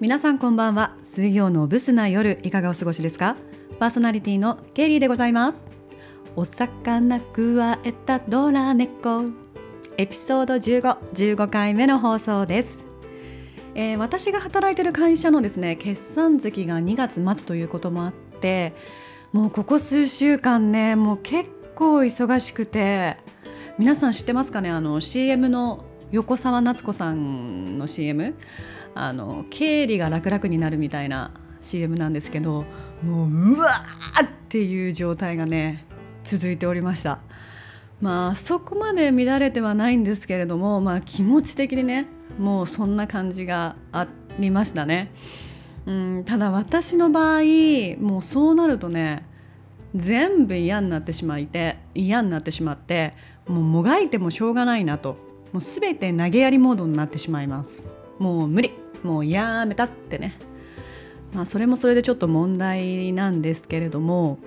皆さんこんばんは。水曜のブスな夜いかがお過ごしですか？パーソナリティのケリーでございます。お魚くわえたドラ猫。エピソード15、15回目の放送です。えー、私が働いている会社のですね決算月が2月末ということもあってもうここ数週間ねもう結構忙しくて皆さん知ってますかね？あの CM の横澤夏子さんの CM あの経理が楽々になるみたいな CM なんですけどもううわーっていう状態がね続いておりました。まあそこまで乱れてはないんですけれどもまあ気持ち的にねもうそんな感じがありましたね。うんただ私の場合もうそうなるとね全部嫌になってしまいて嫌になってしまってもうもがいてもしょうがないなともう全て投げやりモードになってしまいます。もう無理。もうやめたってね。まあそれもそれでちょっと問題なんですけれども。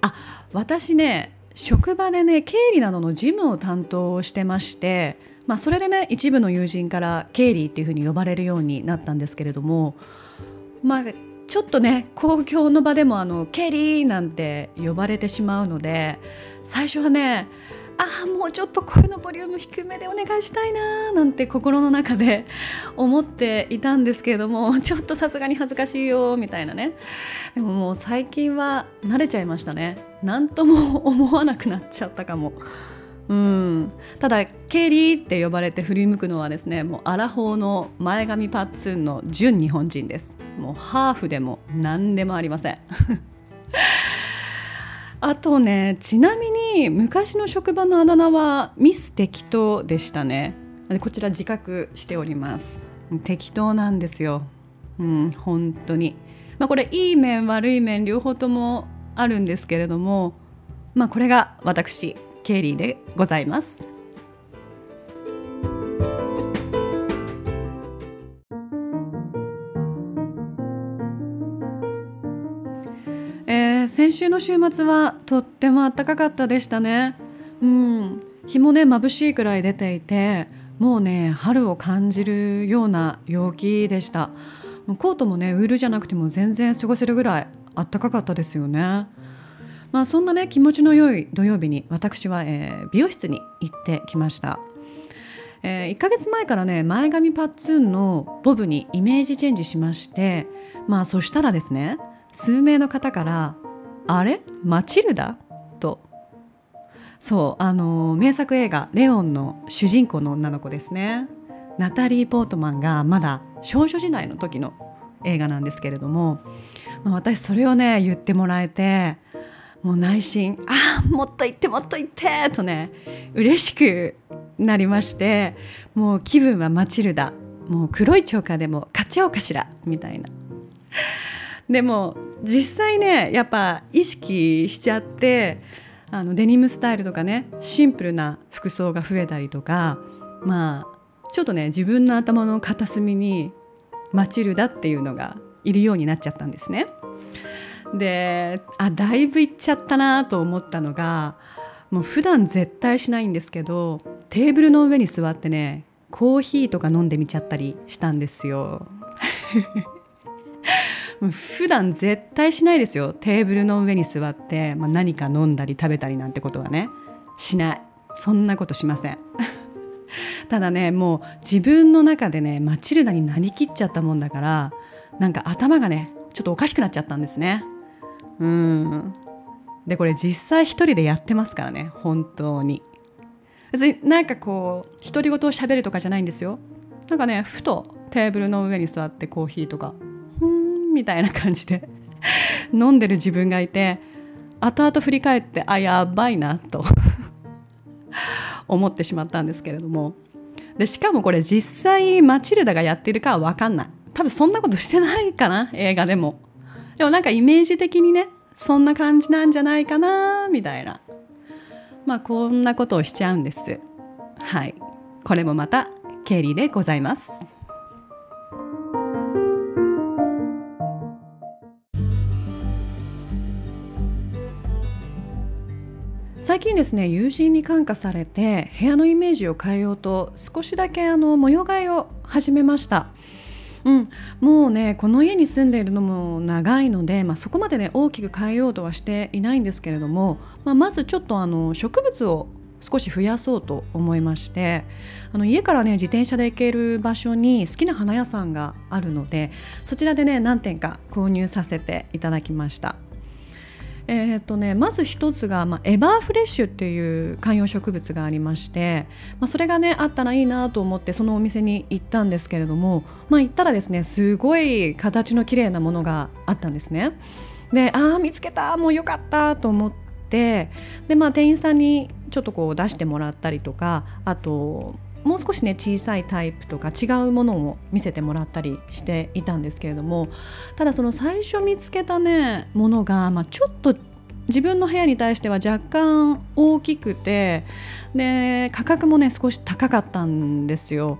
あ私ね職場でね経理などの事務を担当してましてまあそれでね一部の友人から経理っていうふうに呼ばれるようになったんですけれどもまあちょっとね公共の場でもあのケリーなんて呼ばれてしまうので最初はねああもうちょっと声のボリューム低めでお願いしたいななんて心の中で 思っていたんですけれどもちょっとさすがに恥ずかしいよみたいなね。でももう最近は慣れちゃいましたね。何とも思わなくなっちゃったかも。うん、ただケリーって呼ばれて振り向くのはですねもうアラフォーの前髪パッツンの純日本人です。もうハーフでも何でもありません。あとねちなみに昔の職場のあだ名はミス適当でしたね。こちら自覚しております。適当なんですよ。うん本当に。まあこれいい面悪い面両方ともあるんですけれどもまあこれが私ケイリーでございます。先週の週末はとっても暖かかったでしたね。うん、日もね眩しいくらい出ていてもうね春を感じるような陽気でした。コートもねウールじゃなくても全然過ごせるぐらい暖かかったですよね。まあそんなね気持ちの良い土曜日に私は、えー、美容室に行ってきました。えー、1ヶ月前からね前髪パッツンのボブにイメージチェンジしましてまあそしたらですね数名の方からあれ？マチルダ？と。そうあの名作映画「レオン」の主人公の女の子ですね。ナタリー・ポートマンがまだ少女時代の時の映画なんですけれども、まあ、私それをね言ってもらえてもう内心「ああもっと言ってもっと言って」とね嬉しくなりましてもう気分はマチルダ。もう黒いチョーカーでも買っちゃおうかしらみたいな。でも実際ねやっぱ意識しちゃってあのデニムスタイルとかねシンプルな服装が増えたりとかまあちょっとね自分の頭の片隅にマチルダっていうのがいるようになっちゃったんですね。であだいぶいっちゃったなと思ったのがもう普段絶対しないんですけどテーブルの上に座ってねコーヒーとか飲んでみちゃったりしたんですよ。普段絶対しないですよ。テーブルの上に座って、まあ、何か飲んだり食べたりなんてことはね。しない。そんなことしません。ただねもう自分の中でねマチルダになりきっちゃったもんだからなんか頭がねちょっとおかしくなっちゃったんですね。うん。でこれ実際一人でやってますからね。本当に。別になんかこう独り言を喋るとかじゃないんですよ。なんかねふとテーブルの上に座ってコーヒーとかみたいな感じで。飲んでる自分がいて後々振り返ってあやばいなと 思ってしまったんですけれども。でしかもこれ実際マチルダがやってるかは分かんない。多分そんなことしてないかな映画でも。でもなんかイメージ的にねそんな感じなんじゃないかなみたいな。まあこんなことをしちゃうんです。はい。これもまた経理でございます。最近ですね友人に感化されて部屋のイメージを変えようと少しだけあの模様替えを始めましたうん、もうねこの家に住んでいるのも長いので、まあ、そこまでね大きく変えようとはしていないんですけれども、まあ、まずちょっとあの植物を少し増やそうと思いましてあの家からね自転車で行ける場所に好きな花屋さんがあるのでそちらでね何点か購入させていただきました。えーとね、まず一つが、まあ、エバーフレッシュっていう観葉植物がありまして、まあ、それがねあったらいいなと思ってそのお店に行ったんですけれども、まあ、行ったらですねすごい形の綺麗なものがあったんですね。でああ見つけたもうよかったと思ってで、まあ、店員さんにちょっとこう出してもらったりとかあともう少しね小さいタイプとか違うものを見せてもらったりしていたんですけれどもただその最初見つけたねものが、まあ、ちょっと自分の部屋に対しては若干大きくてで価格もね少し高かったんですよ。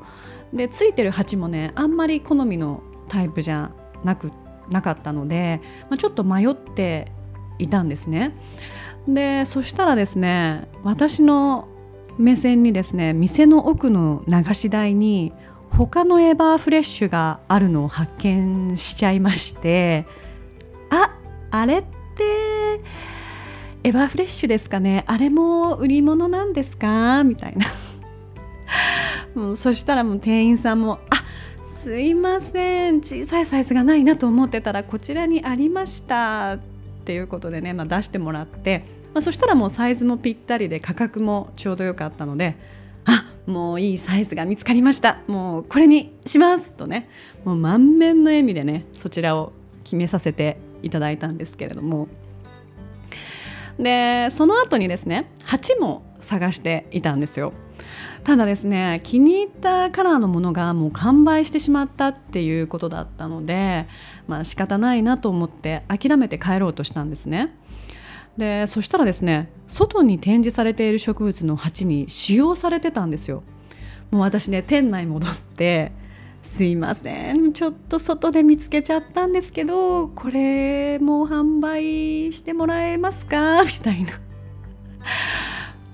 でついてる鉢もねあんまり好みのタイプじゃなくなかったので、まあ、ちょっと迷っていたんですね。でそしたらですね私の目線にですね店の奥の流し台に他のエバーフレッシュがあるのを発見しちゃいましてああれってエバーフレッシュですかね？あれも売り物なんですか？みたいな。もうそしたらもう店員さんも「あすいません。小さいサイズがないなと思ってたらこちらにありました」ていうことでね、まあ、出してもらってまあ、そしたらもうサイズもぴったりで価格もちょうど良かったのであもういいサイズが見つかりました。もうこれにしますとねもう満面の笑みでねそちらを決めさせていただいたんですけれども。でその後にですね鉢も探していたんですよ。ただですね気に入ったカラーのものがもう完売してしまったっていうことだったのでまあ仕方ないなと思って諦めて帰ろうとしたんですね。でそしたらですね外に展示されている植物の鉢に使用されてたんですよ。もう私ね店内戻ってすいませんちょっと外で見つけちゃったんですけどこれもう販売してもらえますか？みたいな。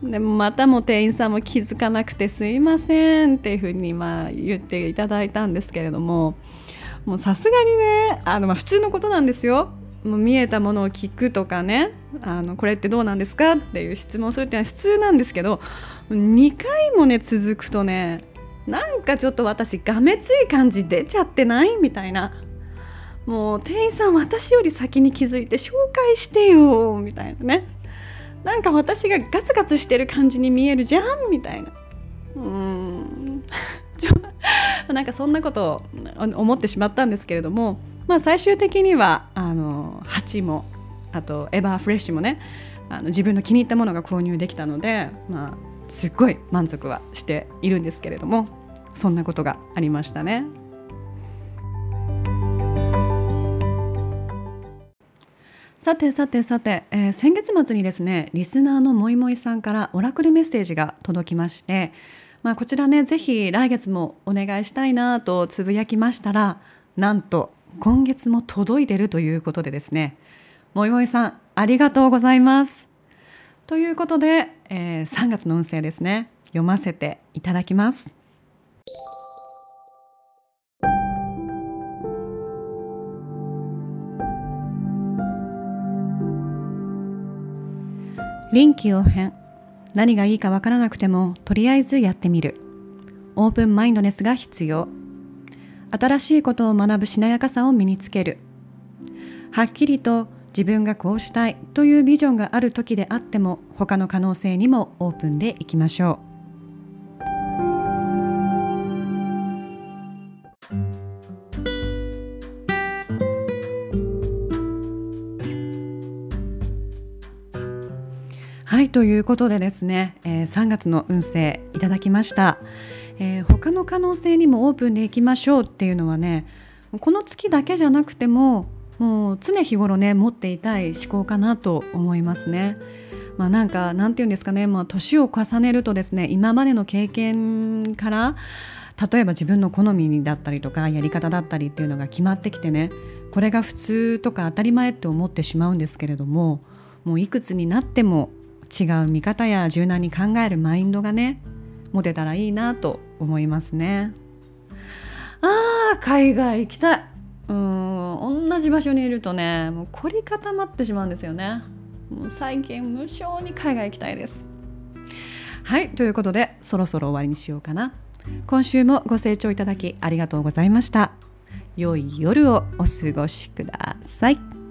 でまたも店員さんも気づかなくてすいませんっていうふうにまあ言っていただいたんですけれどももうさすがにねあのまあ普通のことなんですよ。もう見えたものを聞くとかねあのこれってどうなんですかっていう質問するっていうのは普通なんですけど2回もね続くとねなんかちょっと私がめつい感じ出ちゃってないみたいな。もう店員さん私より先に気づいて紹介してよみたいなね。なんか私がガツガツしてる感じに見えるじゃんみたいなうん なんかそんなことを思ってしまったんですけれどもまあ、最終的にはあの鉢もあとエバーフレッシュもねあの自分の気に入ったものが購入できたので、まあ、すっごい満足はしているんですけれどもそんなことがありましたね。さてさてさて、えー、先月末にですねリスナーのもいもいさんからオラクルメッセージが届きまして、まあ、こちらねぜひ来月もお願いしたいなとつぶやきましたらなんと今月も届いてるということでですねもいもいさんありがとうございます。ということで、えー、3月の運勢ですね読ませていただきます。臨機応変何がいいかわからなくてもとりあえずやってみる。オープンマインドネスが必要。新しいことを学ぶしなやかさを身につける。はっきりと自分がこうしたいというビジョンがある時であっても他の可能性にもオープンでいきましょう。はいということでですね、えー、3月の運勢いただきました。えー、他の可能性にもオープンでいきましょうっていうのはねこの月だけじゃなくてももう常日頃ね持っていたい思考かなと思いますね。まあ、なんかなんて言うんですかね、まあ、年を重ねるとですね今までの経験から例えば自分の好みだったりとかやり方だったりっていうのが決まってきてねこれが普通とか当たり前って思ってしまうんですけれどももういくつになっても違う見方や柔軟に考えるマインドがね持てたらいいなと思いますね。ああ海外行きたい。うん同じ場所にいるとねもう凝り固まってしまうんですよね。もう最近無性に海外行きたいです。はいということでそろそろ終わりにしようかな。今週もご清聴いただきありがとうございました。良い夜をお過ごしください。